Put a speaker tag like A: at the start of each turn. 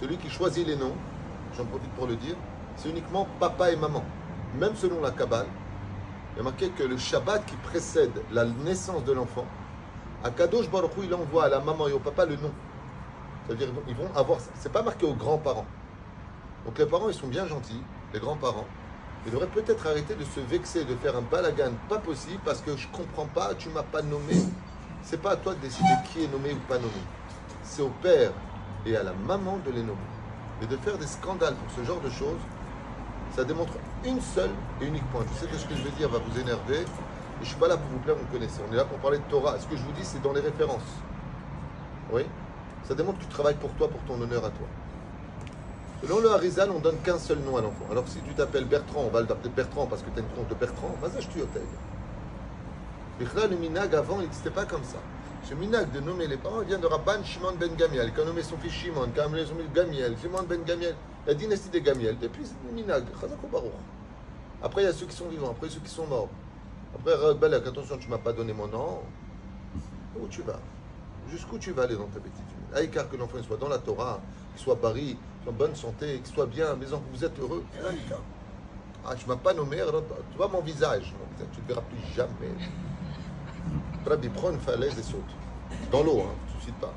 A: celui qui choisit les noms, j'en profite pour le dire, c'est uniquement papa et maman. Même selon la Kabbale, il y a marqué que le Shabbat qui précède la naissance de l'enfant, à Kadosh Baruch Hu, il envoie à la maman et au papa le nom. C'est-à-dire ils vont avoir ça. C'est pas marqué aux grands-parents. Donc les parents, ils sont bien gentils, les grands-parents. Ils devraient peut-être arrêter de se vexer, de faire un balagan pas possible parce que je comprends pas, tu m'as pas nommé. C'est pas à toi de décider qui est nommé ou pas nommé. C'est au père et à la maman de les nommer. Et de faire des scandales pour ce genre de choses, ça démontre une seule et unique point. Je sais que ce que je vais dire va vous énerver. Et je suis pas là pour vous plaire, vous connaissez. On est là pour parler de Torah. Ce que je vous dis, c'est dans les références. Oui? Ça démontre que tu travailles pour toi, pour ton honneur à toi. Selon le Harizal, on donne qu'un seul nom à l'enfant. Alors si tu t'appelles Bertrand, on va l'appeler Bertrand parce que tu as une tronche de Bertrand, vas-y, je hôtel. le minag avant, il n'existait pas comme ça. Ce minag de nommer les parents vient de Rabban Shimon ben Gamiel, qui a nommé son fils Shimon, qui a nommé son fils Gamiel, Shimon ben Gamiel, la dynastie des Gamiel. Depuis, le Baruch. Après, il y a ceux qui sont vivants, après ceux qui sont morts. Après, Balak, attention, tu ne m'as pas donné mon nom. Où tu vas? Jusqu'où tu vas aller dans ta petite vie car que l'enfant soit dans la Torah, qu'il soit Paris, en bonne santé, qu'il soit bien, mes enfants, vous êtes heureux. Ah, tu ne m'as pas nommé, tu vois mon visage. Tu ne verras plus jamais. Rabbi, prends une falaise et saute. Dans l'eau, hein, ne suicides pas.